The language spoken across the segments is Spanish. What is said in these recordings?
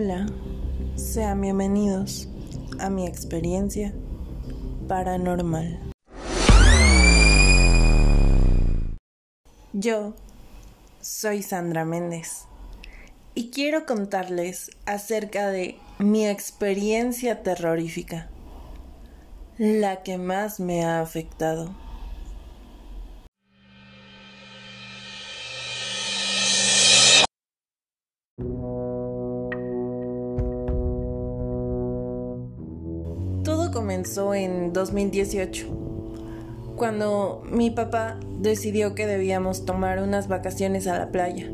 Hola, sean bienvenidos a mi experiencia paranormal. Yo soy Sandra Méndez y quiero contarles acerca de mi experiencia terrorífica, la que más me ha afectado. En 2018, cuando mi papá decidió que debíamos tomar unas vacaciones a la playa.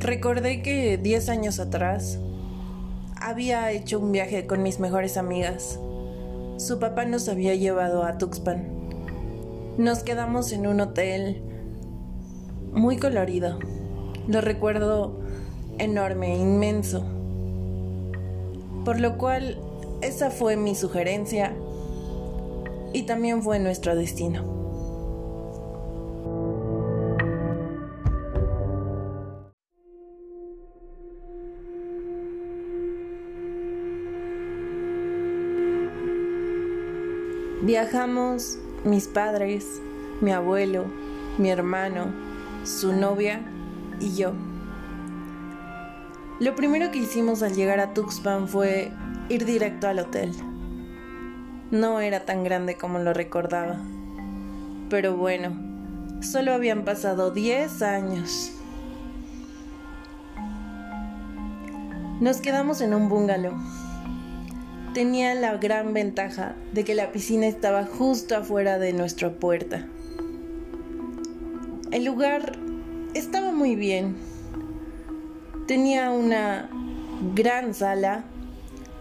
Recordé que 10 años atrás había hecho un viaje con mis mejores amigas. Su papá nos había llevado a Tuxpan. Nos quedamos en un hotel muy colorido. Lo recuerdo enorme, inmenso. Por lo cual esa fue mi sugerencia y también fue nuestro destino. Viajamos mis padres, mi abuelo, mi hermano, su novia y yo. Lo primero que hicimos al llegar a Tuxpan fue ir directo al hotel. No era tan grande como lo recordaba. Pero bueno, solo habían pasado 10 años. Nos quedamos en un bungalow. Tenía la gran ventaja de que la piscina estaba justo afuera de nuestra puerta. El lugar estaba muy bien. Tenía una gran sala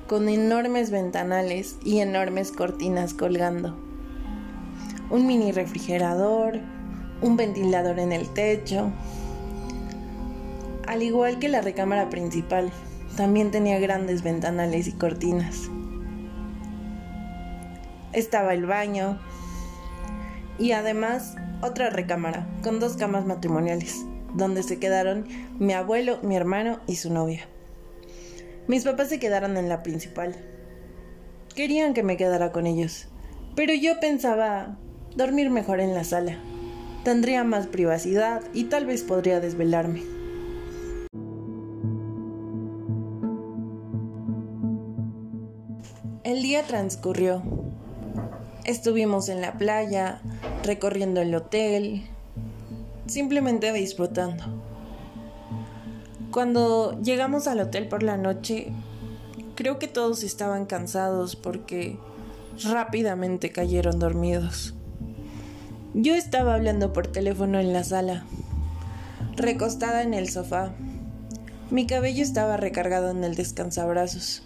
con enormes ventanales y enormes cortinas colgando. Un mini refrigerador, un ventilador en el techo. Al igual que la recámara principal, también tenía grandes ventanales y cortinas. Estaba el baño y además otra recámara con dos camas matrimoniales, donde se quedaron mi abuelo, mi hermano y su novia. Mis papás se quedaron en la principal. Querían que me quedara con ellos, pero yo pensaba dormir mejor en la sala. Tendría más privacidad y tal vez podría desvelarme. El día transcurrió. Estuvimos en la playa, recorriendo el hotel, simplemente disfrutando. Cuando llegamos al hotel por la noche, creo que todos estaban cansados porque rápidamente cayeron dormidos. Yo estaba hablando por teléfono en la sala, recostada en el sofá. Mi cabello estaba recargado en el descansabrazos.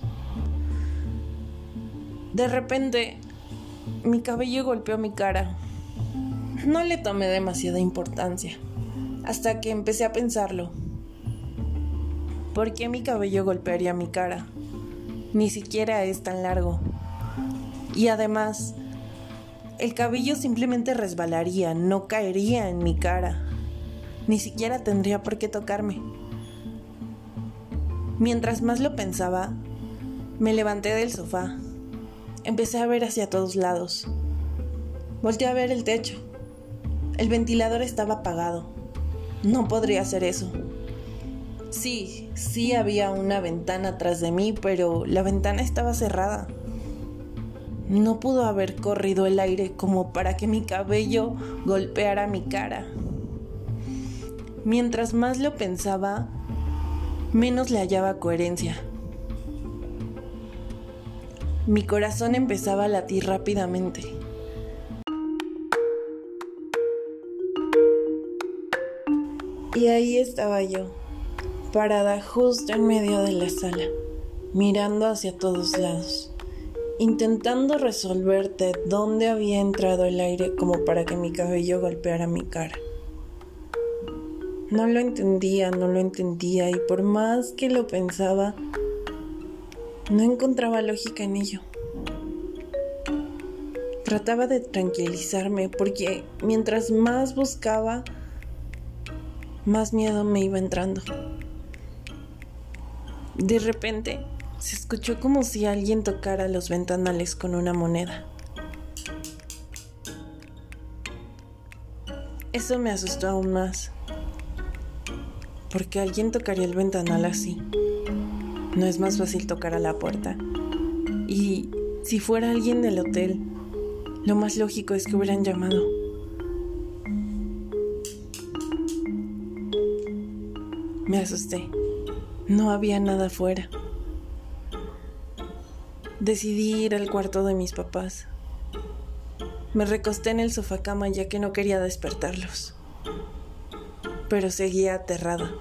De repente, mi cabello golpeó mi cara. No le tomé demasiada importancia, hasta que empecé a pensarlo. ¿Por qué mi cabello golpearía mi cara? Ni siquiera es tan largo. Y además, el cabello simplemente resbalaría, no caería en mi cara. Ni siquiera tendría por qué tocarme. Mientras más lo pensaba, me levanté del sofá. Empecé a ver hacia todos lados. Volté a ver el techo. El ventilador estaba apagado. No podría hacer eso. Sí, sí había una ventana atrás de mí, pero la ventana estaba cerrada. No pudo haber corrido el aire como para que mi cabello golpeara mi cara. Mientras más lo pensaba, menos le hallaba coherencia. Mi corazón empezaba a latir rápidamente. Y ahí estaba yo parada justo en medio de la sala, mirando hacia todos lados, intentando resolver de dónde había entrado el aire como para que mi cabello golpeara mi cara. No lo entendía, no lo entendía y por más que lo pensaba, no encontraba lógica en ello. Trataba de tranquilizarme porque mientras más buscaba, más miedo me iba entrando. De repente, se escuchó como si alguien tocara los ventanales con una moneda. Eso me asustó aún más. Porque alguien tocaría el ventanal así. No es más fácil tocar a la puerta. Y si fuera alguien del hotel, lo más lógico es que hubieran llamado. Me asusté. No había nada afuera. Decidí ir al cuarto de mis papás. Me recosté en el sofá cama ya que no quería despertarlos. Pero seguía aterrada.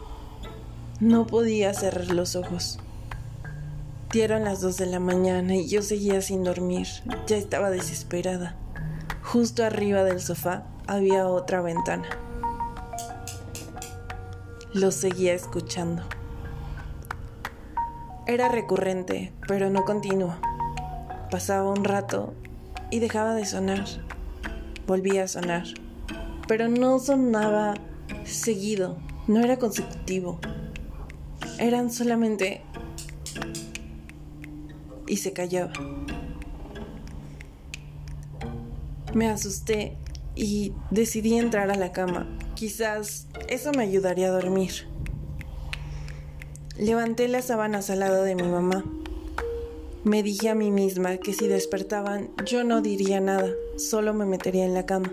No podía cerrar los ojos. Dieron las dos de la mañana y yo seguía sin dormir. Ya estaba desesperada. Justo arriba del sofá había otra ventana. Lo seguía escuchando. Era recurrente, pero no continuo. Pasaba un rato y dejaba de sonar. Volvía a sonar, pero no sonaba seguido, no era consecutivo. Eran solamente... y se callaba. Me asusté y decidí entrar a la cama. Quizás eso me ayudaría a dormir. Levanté las sábanas al lado de mi mamá me dije a mí misma que si despertaban yo no diría nada, solo me metería en la cama.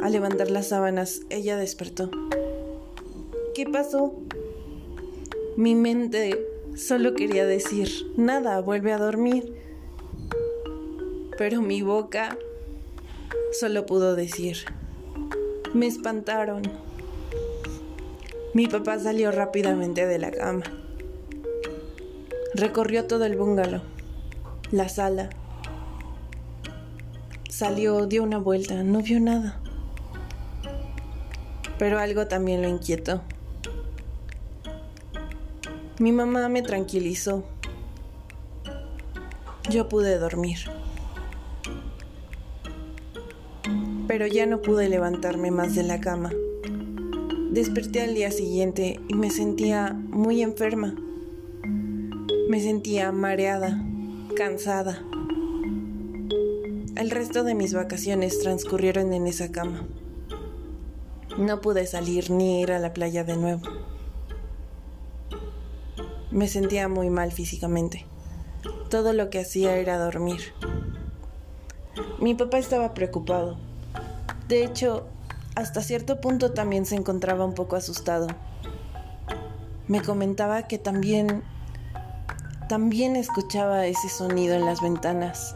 Al levantar las sábanas, ella despertó. ¿Qué pasó? Mi mente solo quería decir, nada, vuelve a dormir. Pero mi boca solo pudo decir, me espantaron. Mi papá salió rápidamente de la cama. Recorrió todo el bungalow, la sala. Salió, dio una vuelta, no vio nada. Pero algo también lo inquietó. Mi mamá me tranquilizó. Yo pude dormir. Pero ya no pude levantarme más de la cama. Desperté al día siguiente y me sentía muy enferma. Me sentía mareada, cansada. El resto de mis vacaciones transcurrieron en esa cama. No pude salir ni ir a la playa de nuevo. Me sentía muy mal físicamente. Todo lo que hacía era dormir. Mi papá estaba preocupado. De hecho, hasta cierto punto también se encontraba un poco asustado. Me comentaba que también también escuchaba ese sonido en las ventanas,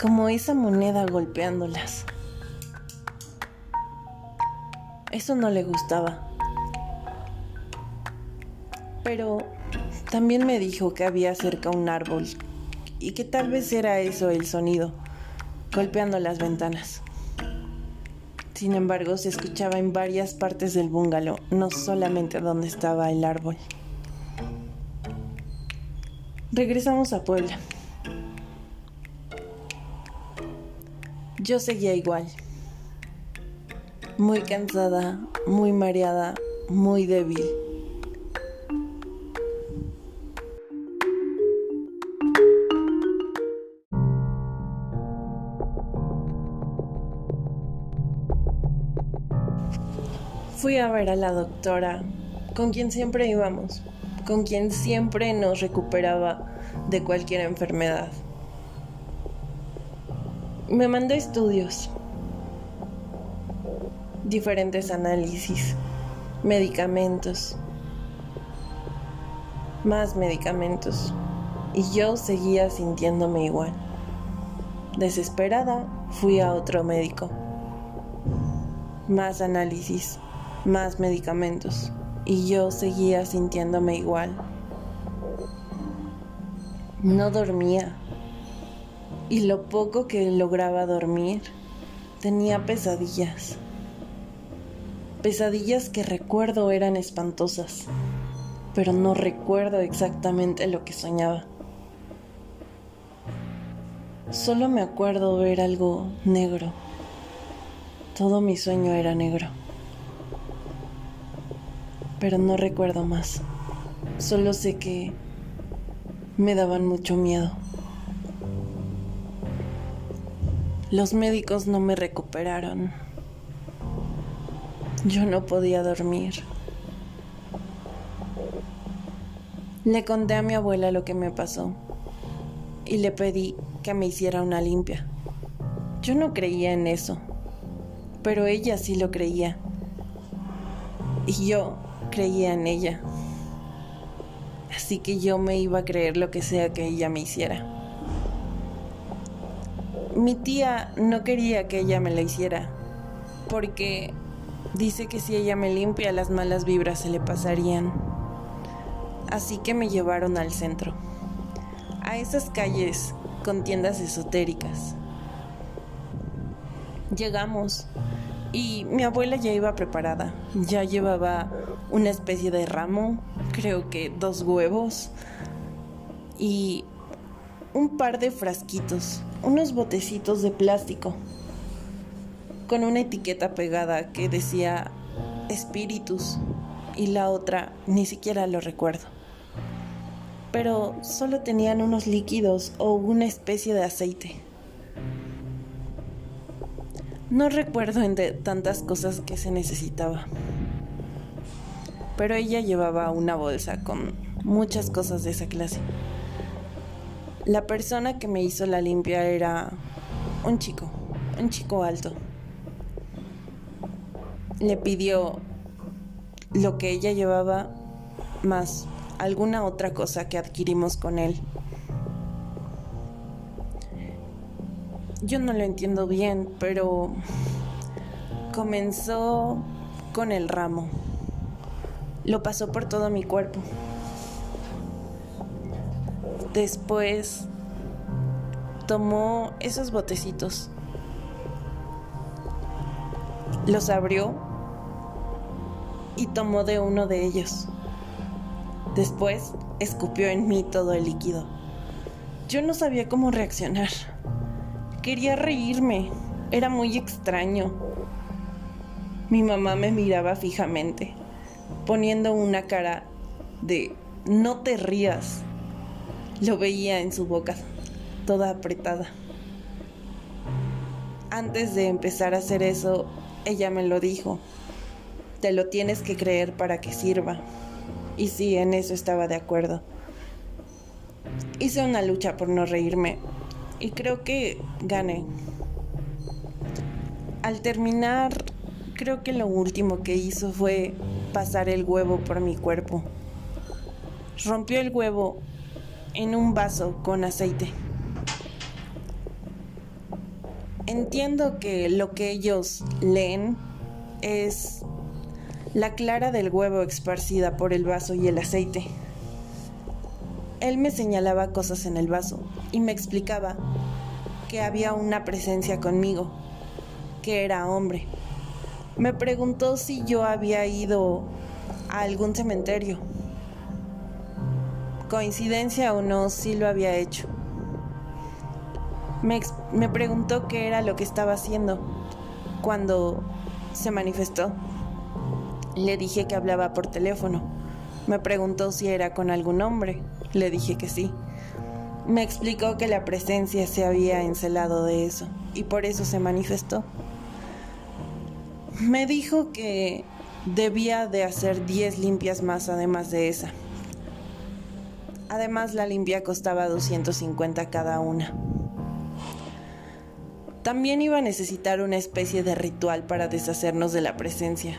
como esa moneda golpeándolas. Eso no le gustaba. Pero también me dijo que había cerca un árbol y que tal vez era eso el sonido, golpeando las ventanas. Sin embargo, se escuchaba en varias partes del bungalow, no solamente donde estaba el árbol. Regresamos a Puebla. Yo seguía igual. Muy cansada, muy mareada, muy débil. Fui a ver a la doctora, con quien siempre íbamos con quien siempre nos recuperaba de cualquier enfermedad. Me mandó estudios, diferentes análisis, medicamentos, más medicamentos, y yo seguía sintiéndome igual. Desesperada, fui a otro médico. Más análisis, más medicamentos y yo seguía sintiéndome igual. No dormía y lo poco que lograba dormir tenía pesadillas. Pesadillas que recuerdo eran espantosas, pero no recuerdo exactamente lo que soñaba. Solo me acuerdo ver algo negro. Todo mi sueño era negro pero no recuerdo más. Solo sé que me daban mucho miedo. Los médicos no me recuperaron. Yo no podía dormir. Le conté a mi abuela lo que me pasó y le pedí que me hiciera una limpia. Yo no creía en eso, pero ella sí lo creía. Y yo creía en ella. Así que yo me iba a creer lo que sea que ella me hiciera. Mi tía no quería que ella me la hiciera, porque dice que si ella me limpia las malas vibras se le pasarían. Así que me llevaron al centro, a esas calles con tiendas esotéricas. Llegamos y mi abuela ya iba preparada, ya llevaba una especie de ramo, creo que dos huevos y un par de frasquitos, unos botecitos de plástico con una etiqueta pegada que decía espíritus y la otra ni siquiera lo recuerdo. Pero solo tenían unos líquidos o una especie de aceite. No recuerdo entre tantas cosas que se necesitaba. Pero ella llevaba una bolsa con muchas cosas de esa clase. La persona que me hizo la limpia era un chico, un chico alto. Le pidió lo que ella llevaba más alguna otra cosa que adquirimos con él. Yo no lo entiendo bien, pero comenzó con el ramo. Lo pasó por todo mi cuerpo. Después tomó esos botecitos. Los abrió y tomó de uno de ellos. Después escupió en mí todo el líquido. Yo no sabía cómo reaccionar. Quería reírme. Era muy extraño. Mi mamá me miraba fijamente, poniendo una cara de no te rías. Lo veía en su boca, toda apretada. Antes de empezar a hacer eso, ella me lo dijo. Te lo tienes que creer para que sirva. Y sí, en eso estaba de acuerdo. Hice una lucha por no reírme, y creo que gané. Al terminar, creo que lo último que hizo fue pasar el huevo por mi cuerpo. Rompió el huevo en un vaso con aceite. Entiendo que lo que ellos leen es la clara del huevo esparcida por el vaso y el aceite. Él me señalaba cosas en el vaso y me explicaba que había una presencia conmigo, que era hombre. Me preguntó si yo había ido a algún cementerio. Coincidencia o no, sí lo había hecho. Me, me preguntó qué era lo que estaba haciendo cuando se manifestó. Le dije que hablaba por teléfono. Me preguntó si era con algún hombre. Le dije que sí. Me explicó que la presencia se había encelado de eso y por eso se manifestó. Me dijo que debía de hacer 10 limpias más además de esa. Además la limpia costaba 250 cada una. También iba a necesitar una especie de ritual para deshacernos de la presencia,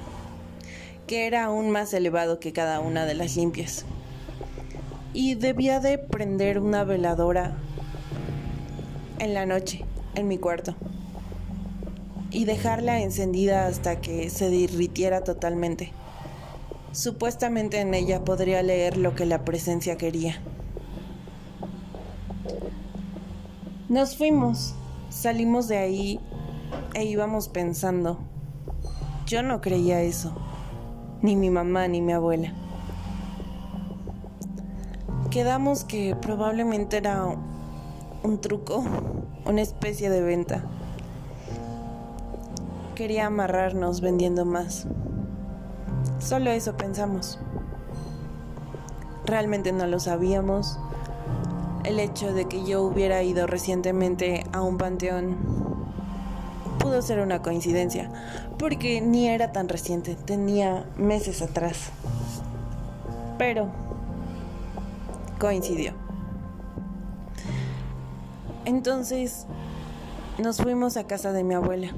que era aún más elevado que cada una de las limpias y debía de prender una veladora en la noche en mi cuarto y dejarla encendida hasta que se derritiera totalmente. Supuestamente en ella podría leer lo que la presencia quería. Nos fuimos, salimos de ahí e íbamos pensando. Yo no creía eso, ni mi mamá ni mi abuela quedamos que probablemente era un truco, una especie de venta. Quería amarrarnos vendiendo más. Solo eso pensamos. realmente no lo sabíamos. El hecho de que yo hubiera ido recientemente a un panteón pudo ser una coincidencia, porque ni era tan reciente, tenía meses atrás. Pero coincidió. Entonces nos fuimos a casa de mi abuela.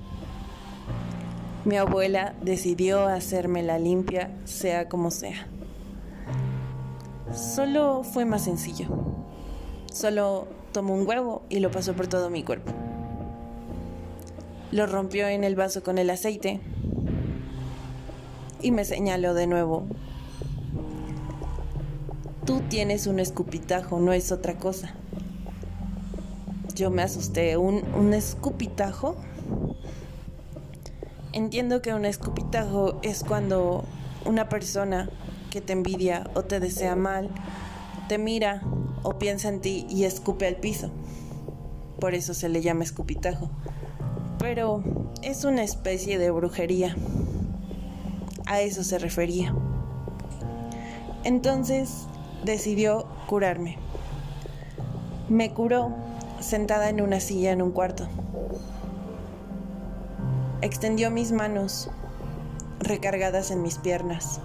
Mi abuela decidió hacerme la limpia, sea como sea. Solo fue más sencillo. Solo tomó un huevo y lo pasó por todo mi cuerpo. Lo rompió en el vaso con el aceite y me señaló de nuevo. Tú tienes un escupitajo, no es otra cosa. Yo me asusté. ¿Un, un escupitajo? Entiendo que un escupitajo es cuando una persona que te envidia o te desea mal te mira o piensa en ti y escupe al piso. Por eso se le llama escupitajo. Pero es una especie de brujería. A eso se refería. Entonces decidió curarme. Me curó sentada en una silla en un cuarto. Extendió mis manos recargadas en mis piernas.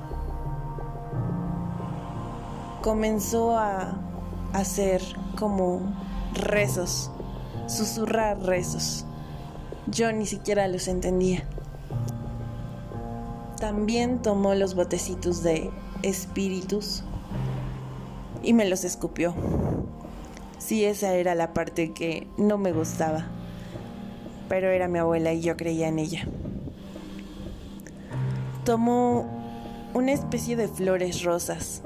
Comenzó a hacer como rezos, susurrar rezos. Yo ni siquiera los entendía. También tomó los botecitos de espíritus y me los escupió. Sí, esa era la parte que no me gustaba, pero era mi abuela y yo creía en ella. Tomó una especie de flores rosas.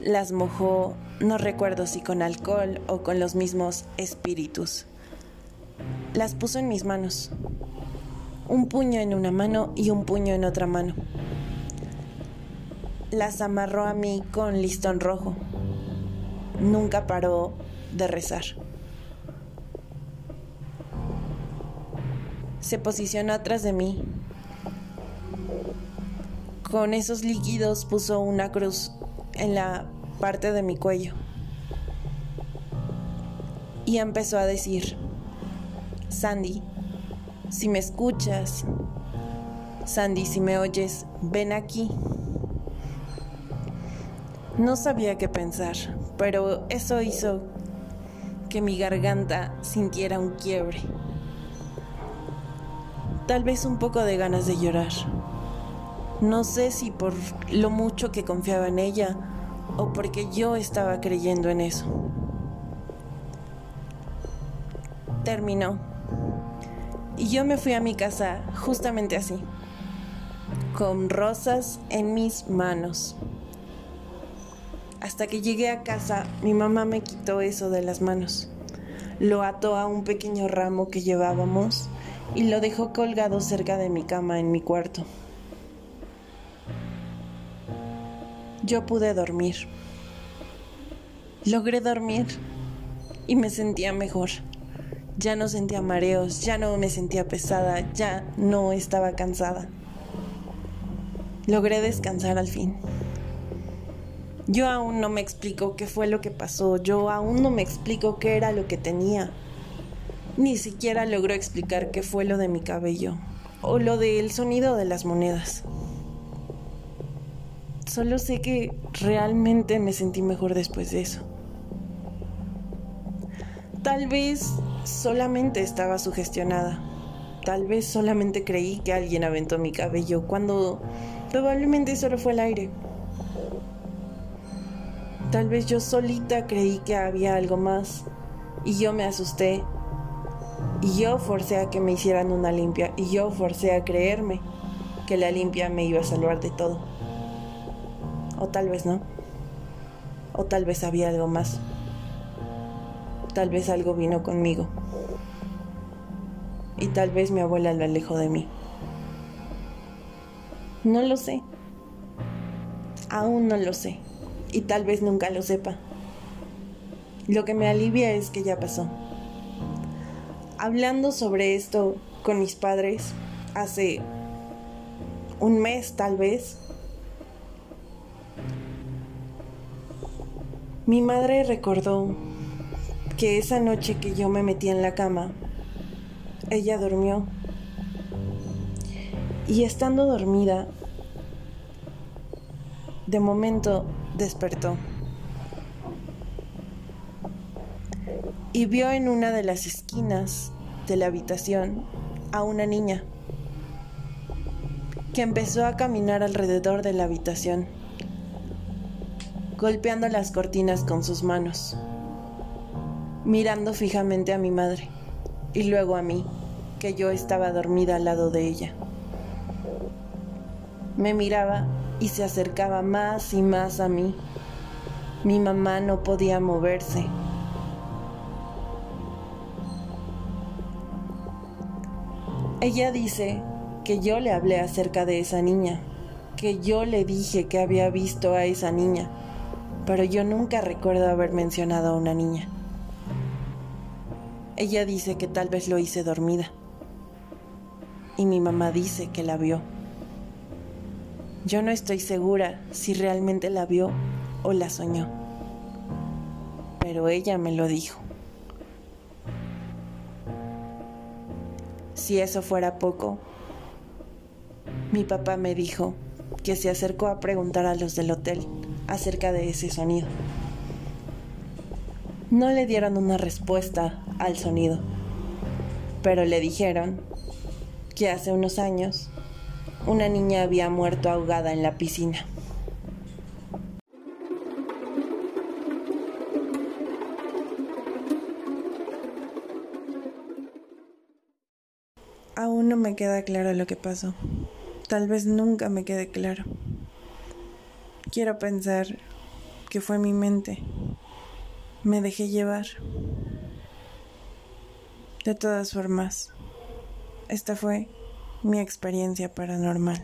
Las mojó, no recuerdo si con alcohol o con los mismos espíritus. Las puso en mis manos. Un puño en una mano y un puño en otra mano. Las amarró a mí con listón rojo nunca paró de rezar. Se posicionó atrás de mí. Con esos líquidos puso una cruz en la parte de mi cuello. Y empezó a decir, Sandy, si me escuchas, Sandy, si me oyes, ven aquí. No sabía qué pensar, pero eso hizo que mi garganta sintiera un quiebre. Tal vez un poco de ganas de llorar. No sé si por lo mucho que confiaba en ella o porque yo estaba creyendo en eso. Terminó. Y yo me fui a mi casa justamente así, con rosas en mis manos. Hasta que llegué a casa, mi mamá me quitó eso de las manos. Lo ató a un pequeño ramo que llevábamos y lo dejó colgado cerca de mi cama en mi cuarto. Yo pude dormir. Logré dormir y me sentía mejor. Ya no sentía mareos, ya no me sentía pesada, ya no estaba cansada. Logré descansar al fin. Yo aún no me explico qué fue lo que pasó, yo aún no me explico qué era lo que tenía. Ni siquiera logro explicar qué fue lo de mi cabello o lo del sonido de las monedas. Solo sé que realmente me sentí mejor después de eso. Tal vez solamente estaba sugestionada. Tal vez solamente creí que alguien aventó mi cabello cuando probablemente solo fue el aire. Tal vez yo solita creí que había algo más y yo me asusté y yo forcé a que me hicieran una limpia y yo forcé a creerme que la limpia me iba a salvar de todo. O tal vez no. O tal vez había algo más. Tal vez algo vino conmigo. Y tal vez mi abuela lo alejó de mí. No lo sé. Aún no lo sé y tal vez nunca lo sepa. Lo que me alivia es que ya pasó. Hablando sobre esto con mis padres hace un mes tal vez, Mi madre recordó que esa noche que yo me metí en la cama, ella durmió. Y estando dormida, de momento despertó. Y vio en una de las esquinas de la habitación a una niña que empezó a caminar alrededor de la habitación, golpeando las cortinas con sus manos mirando fijamente a mi madre y luego a mí, que yo estaba dormida al lado de ella. Me miraba y se acercaba más y más a mí. Mi mamá no podía moverse. Ella dice que yo le hablé acerca de esa niña, que yo le dije que había visto a esa niña, pero yo nunca recuerdo haber mencionado a una niña. Ella dice que tal vez lo hice dormida. Y mi mamá dice que la vio. Yo no estoy segura si realmente la vio o la soñó. Pero ella me lo dijo. Si eso fuera poco, mi papá me dijo que se acercó a preguntar a los del hotel acerca de ese sonido. No le dieron una respuesta al sonido. Pero le dijeron que hace unos años una niña había muerto ahogada en la piscina. Aún no me queda claro lo que pasó. Tal vez nunca me quede claro. Quiero pensar que fue mi mente. Me dejé llevar. De todas formas, esta fue mi experiencia paranormal.